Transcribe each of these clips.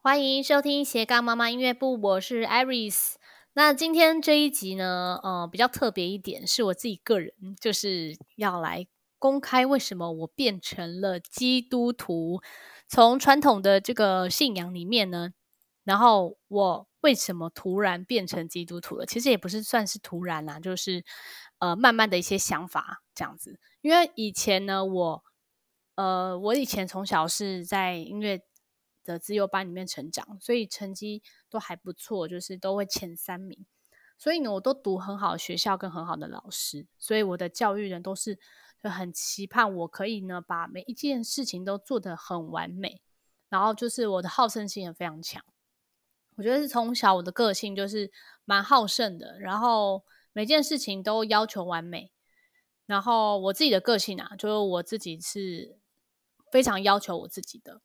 欢迎收听斜杠妈妈音乐部，我是 Iris。那今天这一集呢，呃，比较特别一点，是我自己个人就是要来公开为什么我变成了基督徒。从传统的这个信仰里面呢，然后我为什么突然变成基督徒了？其实也不是算是突然啦，就是呃，慢慢的一些想法这样子。因为以前呢，我呃，我以前从小是在音乐的自由班里面成长，所以成绩都还不错，就是都会前三名。所以呢，我都读很好的学校跟很好的老师，所以我的教育人都是就很期盼我可以呢，把每一件事情都做得很完美。然后就是我的好胜心也非常强，我觉得是从小我的个性就是蛮好胜的，然后每件事情都要求完美。然后我自己的个性啊，就是我自己是非常要求我自己的。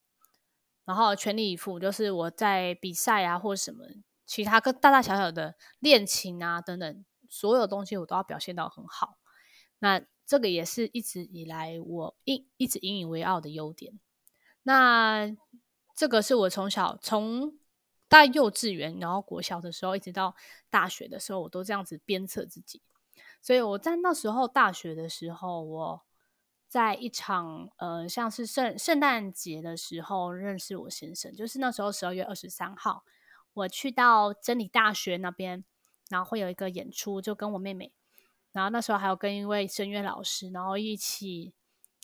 然后全力以赴，就是我在比赛啊，或者什么其他跟大大小小的练琴啊等等，所有东西我都要表现到很好。那这个也是一直以来我一一直引以为傲的优点。那这个是我从小从大幼稚园，然后国小的时候，一直到大学的时候，我都这样子鞭策自己。所以我在那时候大学的时候，我。在一场呃，像是圣圣诞节的时候认识我先生，就是那时候十二月二十三号，我去到真理大学那边，然后会有一个演出，就跟我妹妹，然后那时候还有跟一位声乐老师，然后一起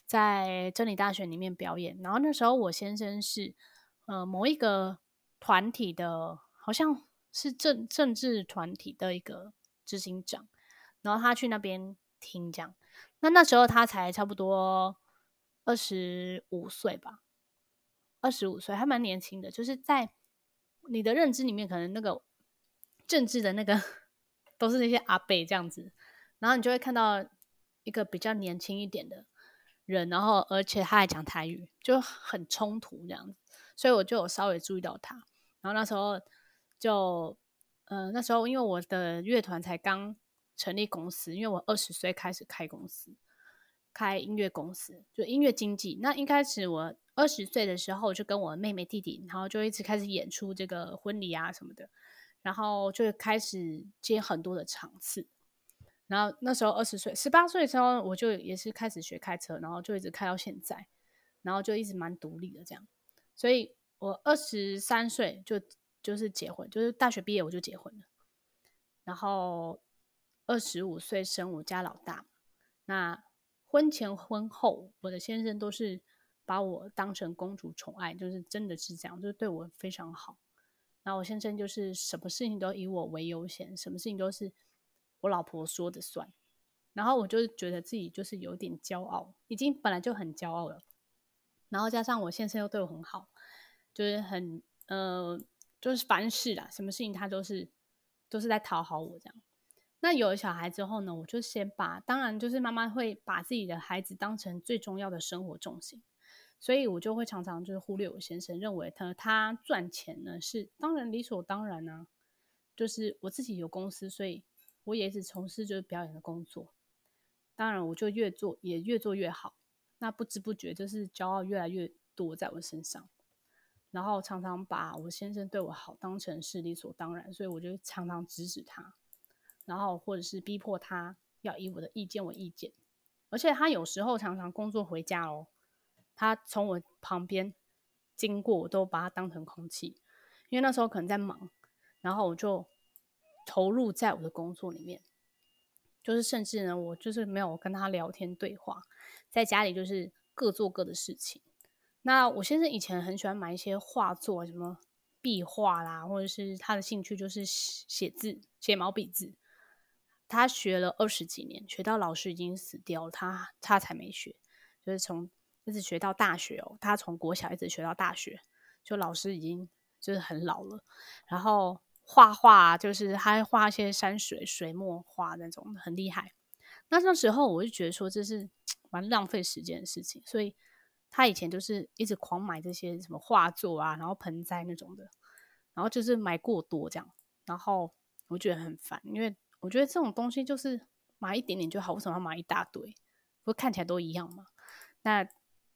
在真理大学里面表演。然后那时候我先生是呃某一个团体的，好像是政政治团体的一个执行长，然后他去那边听讲。那那时候他才差不多二十五岁吧，二十五岁还蛮年轻的。就是在你的认知里面，可能那个政治的那个 都是那些阿伯这样子，然后你就会看到一个比较年轻一点的人，然后而且他还讲台语，就很冲突这样子。所以我就有稍微注意到他。然后那时候就，呃，那时候因为我的乐团才刚。成立公司，因为我二十岁开始开公司，开音乐公司，就音乐经纪。那一开始我二十岁的时候，就跟我妹妹弟弟，然后就一直开始演出这个婚礼啊什么的，然后就开始接很多的场次。然后那时候二十岁，十八岁的时候我就也是开始学开车，然后就一直开到现在，然后就一直蛮独立的这样。所以我二十三岁就就是结婚，就是大学毕业我就结婚了，然后。二十五岁生我家老大，那婚前婚后，我的先生都是把我当成公主宠爱，就是真的是这样，就是对我非常好。那我先生就是什么事情都以我为优先，什么事情都是我老婆说的算。然后我就觉得自己就是有点骄傲，已经本来就很骄傲了，然后加上我先生又对我很好，就是很呃，就是凡事啦，什么事情他都是都是在讨好我这样。那有了小孩之后呢，我就先把，当然就是妈妈会把自己的孩子当成最重要的生活重心，所以我就会常常就是忽略我先生，认为他他赚钱呢是当然理所当然啊，就是我自己有公司，所以我也一直从事就是表演的工作，当然我就越做也越做越好，那不知不觉就是骄傲越来越多在我身上，然后常常把我先生对我好当成是理所当然，所以我就常常指使他。然后，或者是逼迫他要以我的意见为意见，而且他有时候常常工作回家哦，他从我旁边经过，我都把他当成空气，因为那时候可能在忙，然后我就投入在我的工作里面，就是甚至呢，我就是没有跟他聊天对话，在家里就是各做各的事情。那我先生以前很喜欢买一些画作，什么壁画啦，或者是他的兴趣就是写字，写毛笔字。他学了二十几年，学到老师已经死掉了，他他才没学，就是从一直学到大学哦。他从国小一直学到大学，就老师已经就是很老了。然后画画就是他画一些山水水墨画那种很厉害。那那时候我就觉得说这是蛮浪费时间的事情，所以他以前就是一直狂买这些什么画作啊，然后盆栽那种的，然后就是买过多这样，然后我觉得很烦，因为。我觉得这种东西就是买一点点就好，为什么要买一大堆？不是看起来都一样吗？那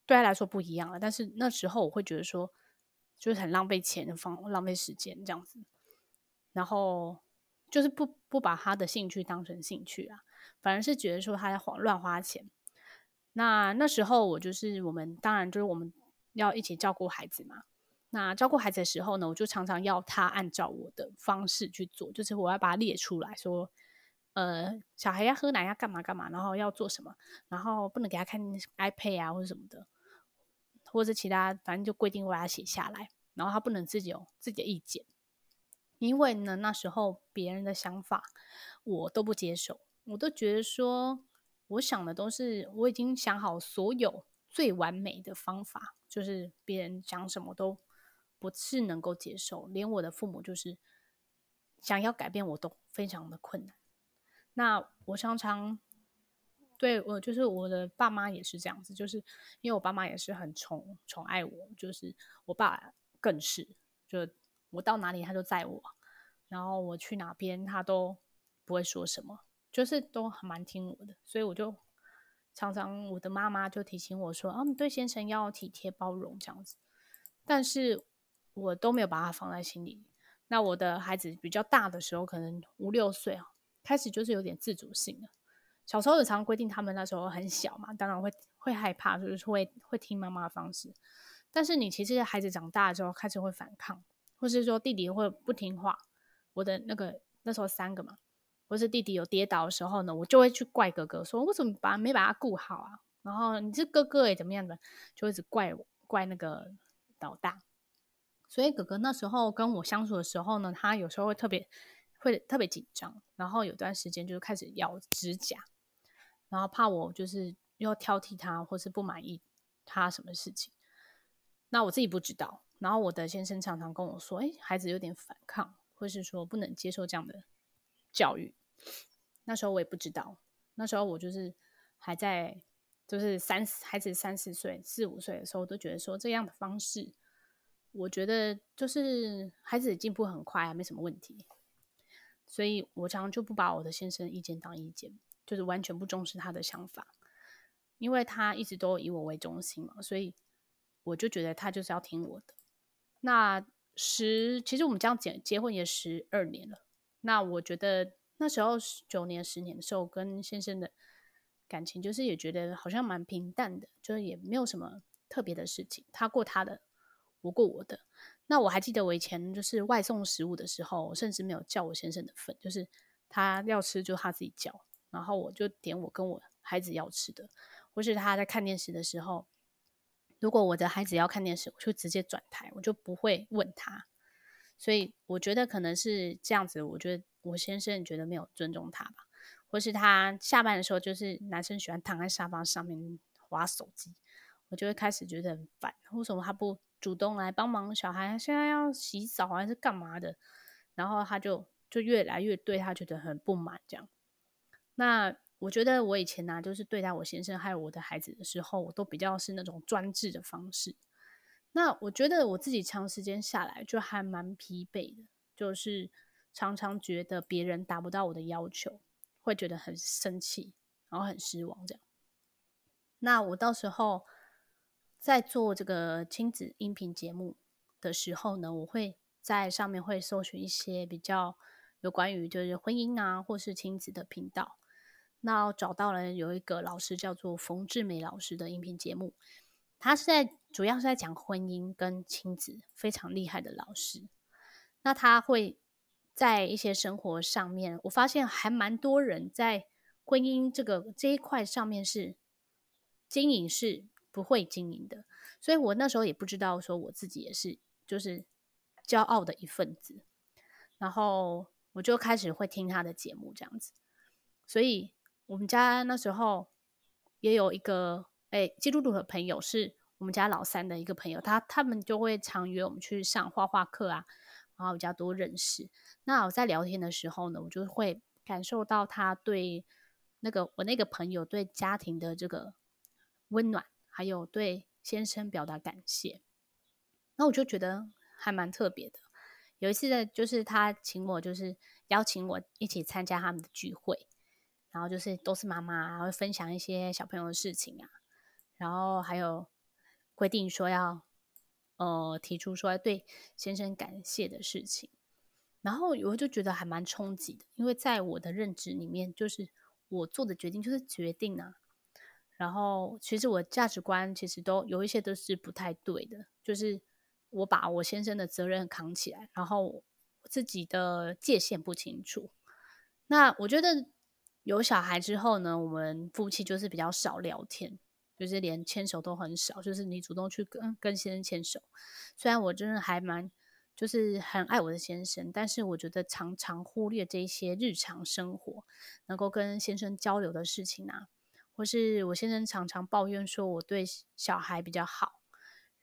对他来说不一样了。但是那时候我会觉得说，就是很浪费钱、放浪费时间这样子。然后就是不不把他的兴趣当成兴趣啊，反而是觉得说他在花乱花钱。那那时候我就是我们当然就是我们要一起照顾孩子嘛。那照顾孩子的时候呢，我就常常要他按照我的方式去做，就是我要把它列出来说，呃，小孩要喝奶要干嘛干嘛，然后要做什么，然后不能给他看 iPad 啊或者什么的，或者其他，反正就规定我要写下来，然后他不能自己有自己的意见，因为呢那时候别人的想法我都不接受，我都觉得说我想的都是我已经想好所有最完美的方法，就是别人讲什么都。不是能够接受，连我的父母就是想要改变我都非常的困难。那我常常对我就是我的爸妈也是这样子，就是因为我爸妈也是很宠宠爱我，就是我爸更是，就我到哪里他就载我，然后我去哪边他都不会说什么，就是都还蛮听我的。所以我就常常我的妈妈就提醒我说：“啊，你对先生要体贴包容这样子。”但是。我都没有把它放在心里。那我的孩子比较大的时候，可能五六岁啊，开始就是有点自主性了。小时候有常规定他们那时候很小嘛，当然会会害怕，就是会会听妈妈的方式。但是你其实孩子长大之后开始会反抗，或是说弟弟会不听话。我的那个那时候三个嘛，或是弟弟有跌倒的时候呢，我就会去怪哥哥，说为什么把没把他顾好啊？然后你这哥哥也怎么样的，就一直怪我怪那个老大。所以哥哥那时候跟我相处的时候呢，他有时候会特别会特别紧张，然后有段时间就开始咬指甲，然后怕我就是又挑剔他或是不满意他什么事情。那我自己不知道，然后我的先生常常跟我说：“哎，孩子有点反抗，或是说不能接受这样的教育。”那时候我也不知道，那时候我就是还在就是三孩子三四岁、四五岁的时候，我都觉得说这样的方式。我觉得就是孩子进步很快啊，没什么问题，所以我常常就不把我的先生意见当意见，就是完全不重视他的想法，因为他一直都以我为中心嘛，所以我就觉得他就是要听我的。那十其实我们这样结结婚也十二年了，那我觉得那时候九年十年的时候，跟先生的感情就是也觉得好像蛮平淡的，就是也没有什么特别的事情，他过他的。不过我的，那我还记得我以前就是外送食物的时候，甚至没有叫我先生的份，就是他要吃就他自己叫，然后我就点我跟我孩子要吃的，或是他在看电视的时候，如果我的孩子要看电视，我就直接转台，我就不会问他。所以我觉得可能是这样子，我觉得我先生觉得没有尊重他吧，或是他下班的时候，就是男生喜欢躺在沙发上面划手机，我就会开始觉得很烦，为什么他不？主动来帮忙，小孩现在要洗澡还是干嘛的？然后他就就越来越对他觉得很不满，这样。那我觉得我以前呢、啊，就是对待我先生还有我的孩子的时候，我都比较是那种专制的方式。那我觉得我自己长时间下来就还蛮疲惫的，就是常常觉得别人达不到我的要求，会觉得很生气，然后很失望这样。那我到时候。在做这个亲子音频节目的时候呢，我会在上面会搜寻一些比较有关于就是婚姻啊，或是亲子的频道。那找到了有一个老师叫做冯志美老师的音频节目，他是在主要是在讲婚姻跟亲子，非常厉害的老师。那他会在一些生活上面，我发现还蛮多人在婚姻这个这一块上面是经营是。不会经营的，所以我那时候也不知道说我自己也是就是骄傲的一份子，然后我就开始会听他的节目这样子，所以我们家那时候也有一个哎基督徒的朋友，是我们家老三的一个朋友，他他们就会常约我们去上画画课啊，然后比较多认识。那我在聊天的时候呢，我就会感受到他对那个我那个朋友对家庭的这个温暖。还有对先生表达感谢，那我就觉得还蛮特别的。有一次呢，就是他请我，就是邀请我一起参加他们的聚会，然后就是都是妈妈，然后分享一些小朋友的事情啊，然后还有规定说要呃提出说对先生感谢的事情，然后我就觉得还蛮冲击的，因为在我的认知里面，就是我做的决定就是决定啊。然后其实我价值观其实都有一些都是不太对的，就是我把我先生的责任扛起来，然后自己的界限不清楚。那我觉得有小孩之后呢，我们夫妻就是比较少聊天，就是连牵手都很少，就是你主动去跟跟先生牵手。虽然我真的还蛮就是很爱我的先生，但是我觉得常常忽略这些日常生活能够跟先生交流的事情啊。或是我先生常常抱怨说我对小孩比较好，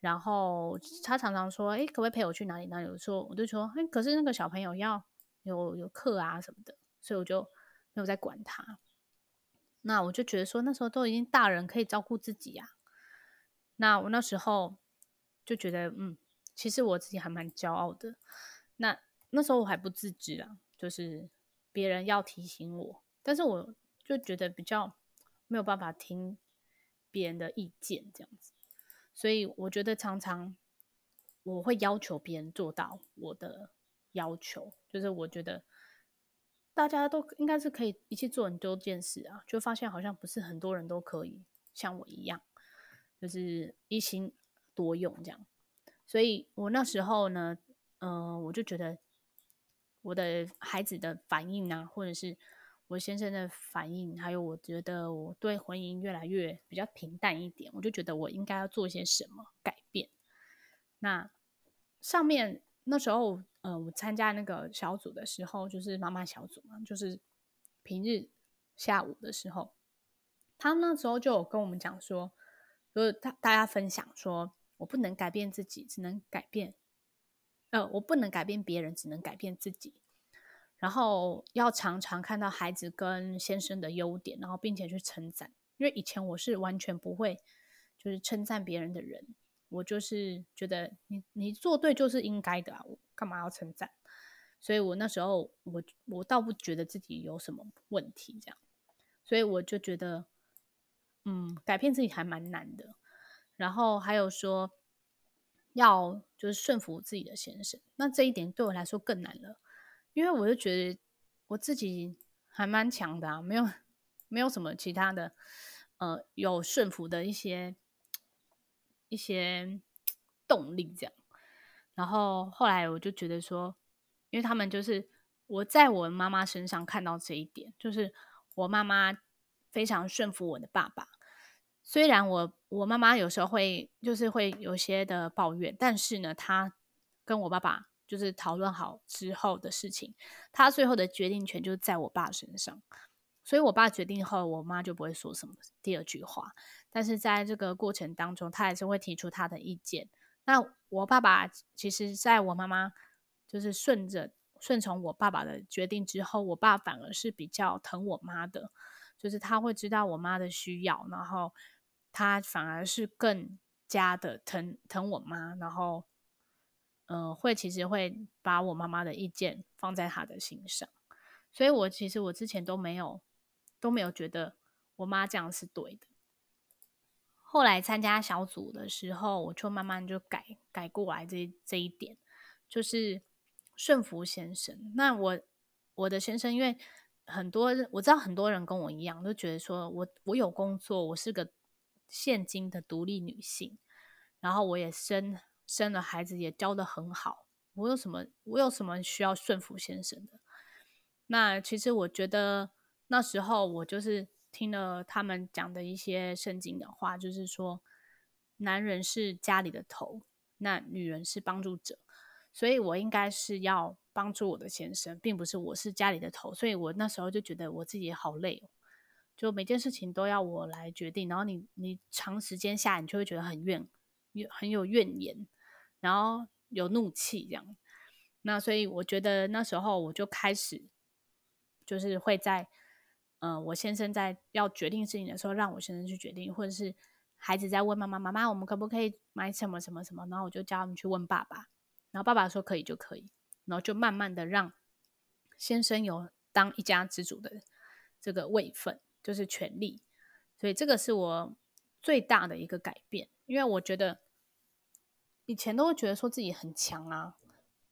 然后他常常说：“哎，可不可以陪我去哪里哪里？”我说我就说：“哎，可是那个小朋友要有有课啊什么的，所以我就没有在管他。”那我就觉得说那时候都已经大人可以照顾自己呀。那我那时候就觉得，嗯，其实我自己还蛮骄傲的。那那时候我还不自知啊，就是别人要提醒我，但是我就觉得比较。没有办法听别人的意见，这样子，所以我觉得常常我会要求别人做到我的要求，就是我觉得大家都应该是可以一起做很多件事啊，就发现好像不是很多人都可以像我一样，就是一心多用这样，所以我那时候呢，嗯、我就觉得我的孩子的反应啊，或者是。我先生的反应，还有我觉得我对婚姻越来越比较平淡一点，我就觉得我应该要做些什么改变。那上面那时候，呃，我参加那个小组的时候，就是妈妈小组嘛，就是平日下午的时候，他那时候就有跟我们讲说，就是大大家分享说，我不能改变自己，只能改变，呃，我不能改变别人，只能改变自己。然后要常常看到孩子跟先生的优点，然后并且去称赞。因为以前我是完全不会就是称赞别人的人，我就是觉得你你做对就是应该的啊，我干嘛要称赞？所以我那时候我我倒不觉得自己有什么问题这样，所以我就觉得嗯，改变自己还蛮难的。然后还有说要就是顺服自己的先生，那这一点对我来说更难了。因为我就觉得我自己还蛮强的啊，没有没有什么其他的，呃，有顺服的一些一些动力这样。然后后来我就觉得说，因为他们就是我在我妈妈身上看到这一点，就是我妈妈非常顺服我的爸爸。虽然我我妈妈有时候会就是会有些的抱怨，但是呢，她跟我爸爸。就是讨论好之后的事情，他最后的决定权就在我爸身上，所以我爸决定后，我妈就不会说什么第二句话。但是在这个过程当中，他还是会提出他的意见。那我爸爸其实在我妈妈就是顺着顺从我爸爸的决定之后，我爸反而是比较疼我妈的，就是他会知道我妈的需要，然后他反而是更加的疼疼我妈，然后。嗯、会其实会把我妈妈的意见放在他的心上，所以我其实我之前都没有都没有觉得我妈这样是对的。后来参加小组的时候，我就慢慢就改改过来这这一点，就是顺服先生。那我我的先生，因为很多我知道很多人跟我一样，都觉得说我我有工作，我是个现今的独立女性，然后我也生。生了孩子也教得很好，我有什么我有什么需要顺服先生的？那其实我觉得那时候我就是听了他们讲的一些圣经的话，就是说男人是家里的头，那女人是帮助者，所以我应该是要帮助我的先生，并不是我是家里的头。所以我那时候就觉得我自己好累哦，就每件事情都要我来决定，然后你你长时间下，你就会觉得很怨，有很有怨言。然后有怒气这样，那所以我觉得那时候我就开始，就是会在，呃，我先生在要决定事情的时候，让我先生去决定，或者是孩子在问妈妈妈妈，我们可不可以买什么什么什么？然后我就叫他们去问爸爸，然后爸爸说可以就可以，然后就慢慢的让先生有当一家之主的这个位分，就是权利。所以这个是我最大的一个改变，因为我觉得。以前都会觉得说自己很强啊，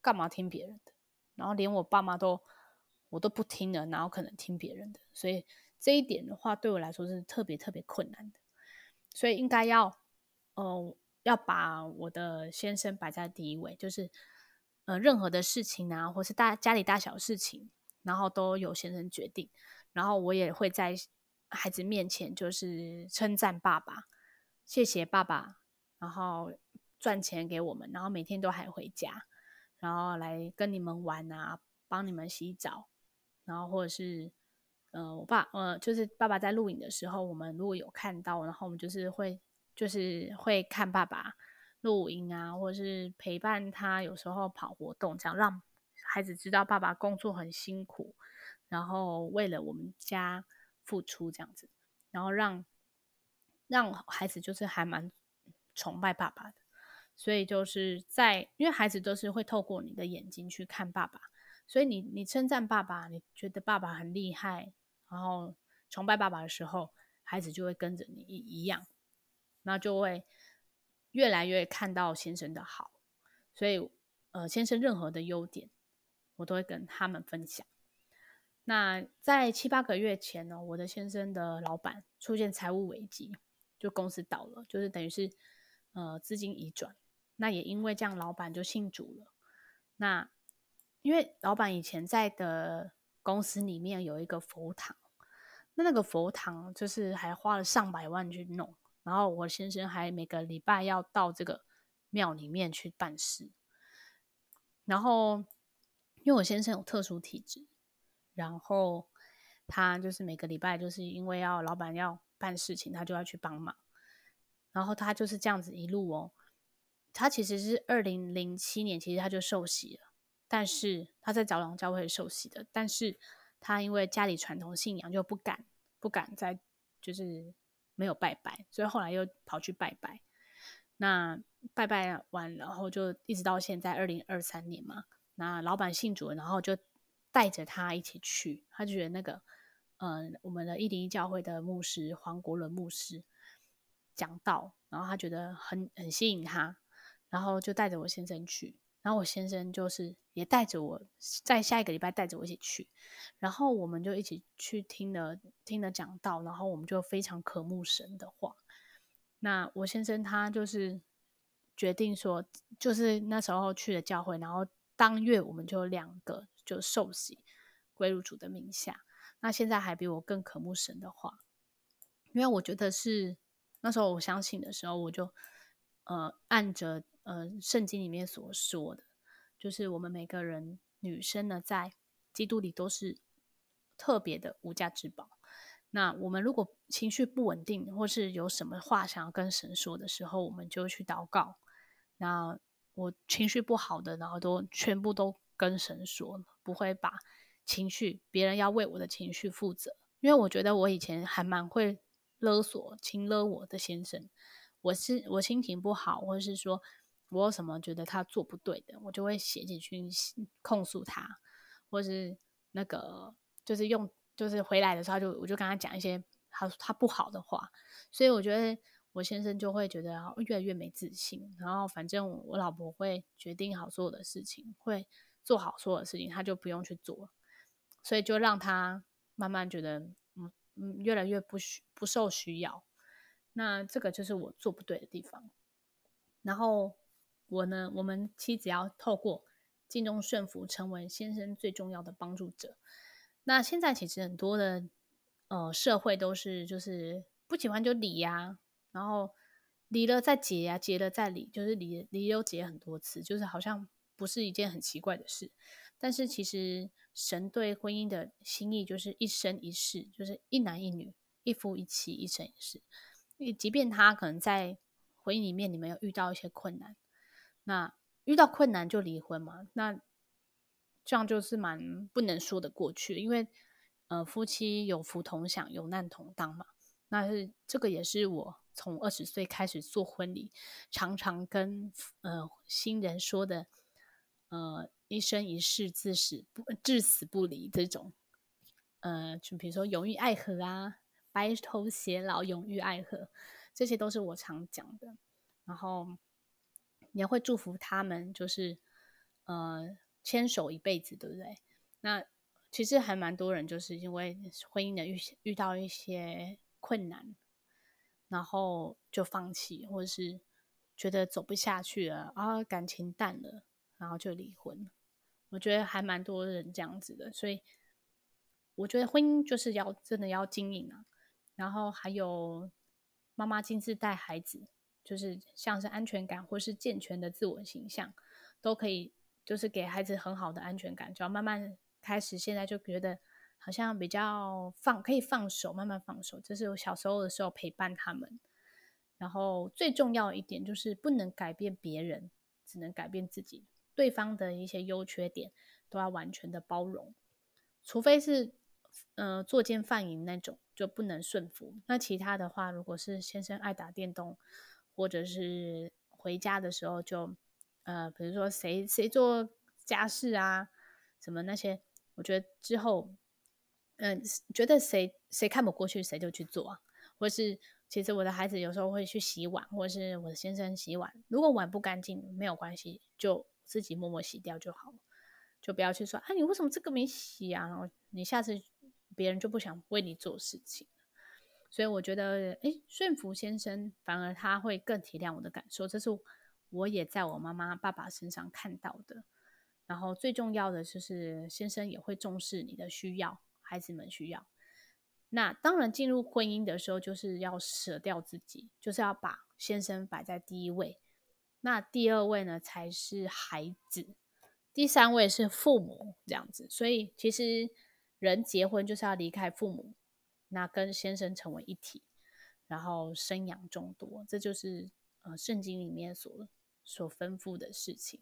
干嘛听别人的？然后连我爸妈都我都不听了，哪有可能听别人的？所以这一点的话，对我来说是特别特别困难的。所以应该要，呃，要把我的先生摆在第一位，就是呃，任何的事情啊，或是大家里大小事情，然后都由先生决定。然后我也会在孩子面前就是称赞爸爸，谢谢爸爸，然后赚钱给我们，然后每天都还回家，然后来跟你们玩啊，帮你们洗澡，然后或者是。呃，我爸，呃，就是爸爸在录影的时候，我们如果有看到，然后我们就是会，就是会看爸爸录影啊，或者是陪伴他，有时候跑活动，这样让孩子知道爸爸工作很辛苦，然后为了我们家付出这样子，然后让让孩子就是还蛮崇拜爸爸的，所以就是在，因为孩子都是会透过你的眼睛去看爸爸。所以你你称赞爸爸，你觉得爸爸很厉害，然后崇拜爸爸的时候，孩子就会跟着你一一样，那就会越来越看到先生的好。所以呃，先生任何的优点，我都会跟他们分享。那在七八个月前呢，我的先生的老板出现财务危机，就公司倒了，就是等于是呃资金移转。那也因为这样，老板就信主了。那因为老板以前在的公司里面有一个佛堂，那那个佛堂就是还花了上百万去弄，然后我先生还每个礼拜要到这个庙里面去办事，然后因为我先生有特殊体质，然后他就是每个礼拜就是因为要老板要办事情，他就要去帮忙，然后他就是这样子一路哦，他其实是二零零七年其实他就受洗了。但是他在早廊教会受洗的，但是他因为家里传统信仰就不敢不敢再就是没有拜拜，所以后来又跑去拜拜。那拜拜完，然后就一直到现在二零二三年嘛。那老板信主，然后就带着他一起去，他就觉得那个嗯、我们的一零一教会的牧师黄国伦牧师讲道，然后他觉得很很吸引他，然后就带着我先生去。然后我先生就是也带着我，在下一个礼拜带着我一起去，然后我们就一起去听了听了讲道，然后我们就非常渴慕神的话。那我先生他就是决定说，就是那时候去了教会，然后当月我们就两个就受洗归入主的名下。那现在还比我更渴慕神的话，因为我觉得是那时候我相信的时候，我就呃按着。呃，圣经里面所说的，就是我们每个人女生呢，在基督里都是特别的无价之宝。那我们如果情绪不稳定，或是有什么话想要跟神说的时候，我们就去祷告。那我情绪不好的，然后都全部都跟神说，不会把情绪别人要为我的情绪负责，因为我觉得我以前还蛮会勒索、情勒我的先生。我是我心情不好，或者是说。我有什么觉得他做不对的，我就会写进去控诉他，或是那个就是用就是回来的时候就我就跟他讲一些他他不好的话，所以我觉得我先生就会觉得越来越没自信，然后反正我老婆会决定好所有的事情，会做好所有的事情，他就不用去做，所以就让他慢慢觉得嗯嗯越来越不需不受需要，那这个就是我做不对的地方，然后。我呢，我们妻子要透过敬重顺服，成为先生最重要的帮助者。那现在其实很多的呃社会都是就是不喜欢就离呀、然后离了再结呀、啊，结了再离，就是离离又结很多次，就是好像不是一件很奇怪的事。但是其实神对婚姻的心意就是一生一世，就是一男一女，一夫一妻，一生一世。即便他可能在婚姻里面你们有遇到一些困难。那遇到困难就离婚嘛？那这样就是蛮不能说得过去，因为呃，夫妻有福同享，有难同当嘛。那是这个也是我从二十岁开始做婚礼，常常跟呃新人说的，呃，一生一世，至死不至死不离这种，呃，就比如说永浴爱河啊，白头偕老，永浴爱河，这些都是我常讲的。然后。也会祝福他们，就是呃牵手一辈子，对不对？那其实还蛮多人就是因为婚姻的遇遇到一些困难，然后就放弃，或者是觉得走不下去了啊，感情淡了，然后就离婚。我觉得还蛮多人这样子的，所以我觉得婚姻就是要真的要经营啊。然后还有妈妈亲自带孩子，就是像是安全感或是健全的自我形象，都可以就是给孩子很好的安全感，就要慢慢开始。现在就觉得好像比较放可以放手，慢慢放手。这是我小时候的时候陪伴他们。然后最重要一点就是不能改变别人，只能改变自己。对方的一些优缺点都要完全的包容，除非是呃作奸犯淫那种就不能顺服。那其他的话，如果是先生爱打电动，或者是回家的时候就呃，比如说谁谁做家事啊，什么那些，我觉得之后嗯、觉得谁谁看不过去，谁就去做啊。或是其实我的孩子有时候会去洗碗，或是我的先生洗碗，如果碗不干净，没有关系，就。自己默默洗掉就好了，就不要去说哎，你为什么这个没洗啊？然后你下次别人就不想为你做事情。所以我觉得，诶，顺服先生反而他会更体谅我的感受，这是我也在我妈妈、爸爸身上看到的。然后最重要的就是先生也会重视你的需要，孩子们需要。那当然进入婚姻的时候，就是要舍掉自己，就是要把先生摆在第一位。那第二位呢，才是孩子，第三位是父母，这样子。所以其实人结婚就是要离开父母，那跟先生成为一体，然后生养众多，这就是呃圣经里面所所吩咐的事情。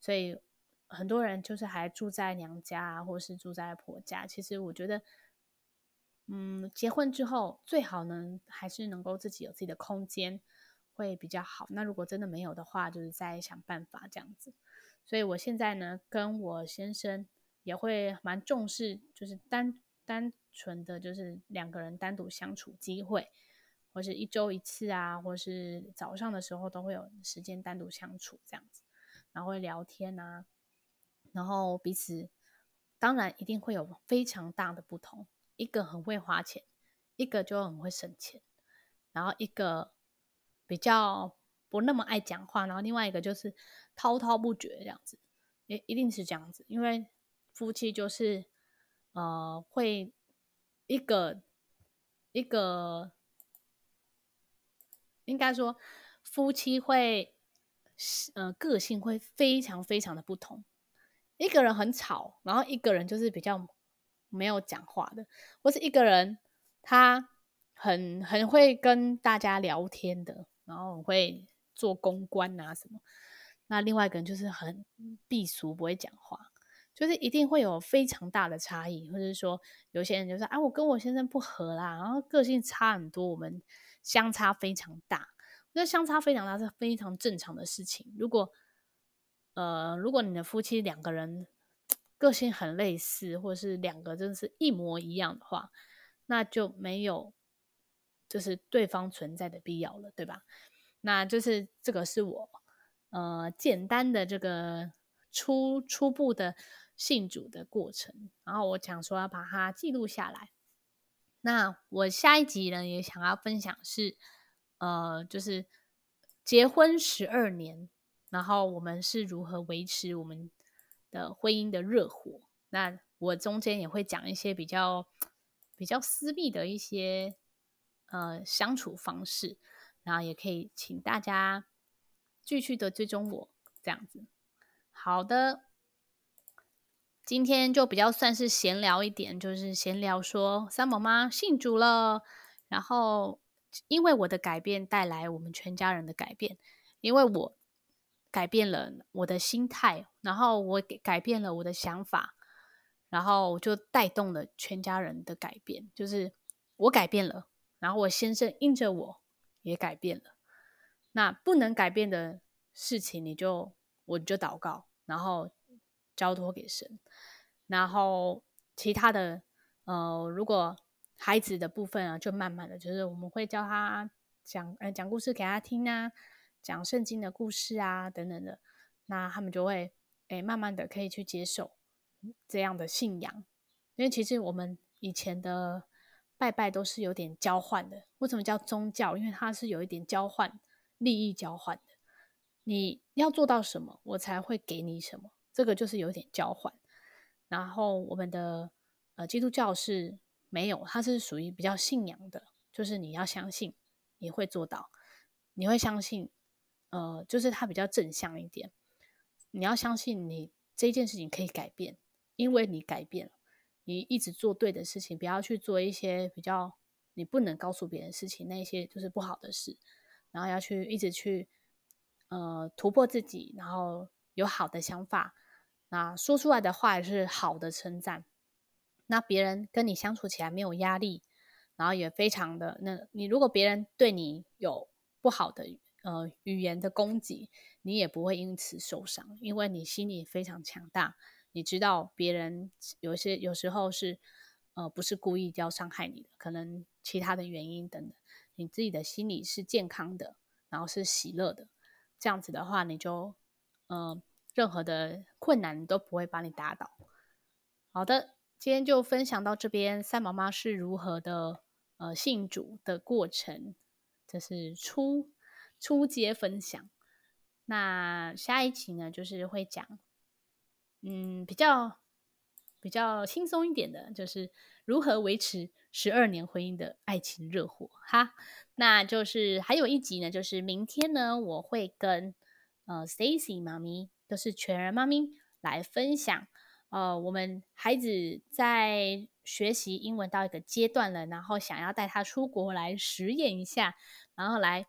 所以很多人就是还住在娘家，或是住在婆家。其实我觉得，嗯，结婚之后最好呢，还是能够自己有自己的空间。会比较好。那如果真的没有的话，就是再想办法这样子。所以我现在呢，跟我先生也会蛮重视，就是单单纯的，就是两个人单独相处机会，或是一周一次啊，或是早上的时候都会有时间单独相处这样子，然后会聊天啊，然后彼此当然一定会有非常大的不同，一个很会花钱，一个就很会省钱，然后一个。比较不那么爱讲话，然后另外一个就是滔滔不绝这样子，也一定是这样子，因为夫妻就是呃会一个一个应该说夫妻会呃个性会非常非常的不同，一个人很吵，然后一个人就是比较没有讲话的，或是一个人他很很会跟大家聊天的。然后会做公关啊什么，那另外一个人就是很避俗，不会讲话，就是一定会有非常大的差异，或者是说有些人就说啊，我跟我先生不合啦，然后个性差很多，我们相差非常大，那相差非常大是非常正常的事情。如果呃，如果你的夫妻两个人个性很类似，或者是两个真的是一模一样的话，那就没有。就是对方存在的必要了，对吧？那就是这个是我呃简单的这个初初步的信主的过程，然后我想说要把它记录下来。那我下一集呢也想要分享是呃就是结婚十二年，然后我们是如何维持我们的婚姻的热火。那我中间也会讲一些比较比较私密的一些。呃，相处方式，然后也可以请大家继续的追踪我这样子。好的，今天就比较算是闲聊一点，就是闲聊说三宝妈信主了，然后因为我的改变带来我们全家人的改变，因为我改变了我的心态，然后我改变了我的想法，然后就带动了全家人的改变，就是我改变了。然后我先生应着我也改变了，那不能改变的事情，你就我就祷告，然后交托给神。然后其他的，呃，如果孩子的部分啊，就慢慢的，就是我们会教他讲，呃，讲故事给他听啊，讲圣经的故事啊等等的，那他们就会诶慢慢的可以去接受这样的信仰，因为其实我们以前的拜拜都是有点交换的。为什么叫宗教？因为它是有一点交换，利益交换的。你要做到什么，我才会给你什么，这个就是有点交换。然后我们的呃基督教是没有，它是属于比较信仰的，就是你要相信你会做到，你会相信。呃，就是它比较正向一点。你要相信你这件事情可以改变，因为你改变了，你一直做对的事情，不要去做一些比较你不能告诉别人事情，那些就是不好的事。然后要去一直去呃突破自己，然后有好的想法，那说出来的话也是好的称赞。那别人跟你相处起来没有压力，然后也非常的，那你如果别人对你有不好的。呃，语言的攻击，你也不会因此受伤，因为你心里非常强大。你知道别人有些有时候是呃不是故意要伤害你的，可能其他的原因等等。你自己的心理是健康的，然后是喜乐的，这样子的话，你就呃任何的困难都不会把你打倒。好的，今天就分享到这边，三毛妈是如何的呃信主的过程，这是初。初阶分享，那下一期呢，就是会讲，嗯，比较比较轻松一点的，就是如何维持十二年婚姻的爱情热火哈。那就是还有一集呢，就是明天呢，我会跟呃 Stacy 妈咪，都是全人妈咪来分享，呃，我们孩子在学习英文到一个阶段了，然后想要带他出国来实验一下，然后来。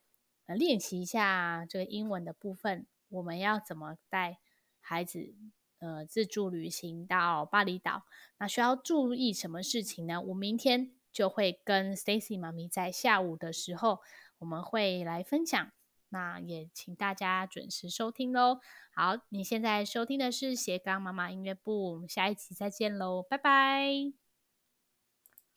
练习一下这个英文的部分，我们要怎么带孩子呃自助旅行到巴厘岛？那需要注意什么事情呢？我明天就会跟 Stacy 妈咪在下午的时候，我们会来分享。那也请大家准时收听喽。好，你现在收听的是斜杠妈妈音乐部，我们下一期再见喽，拜拜。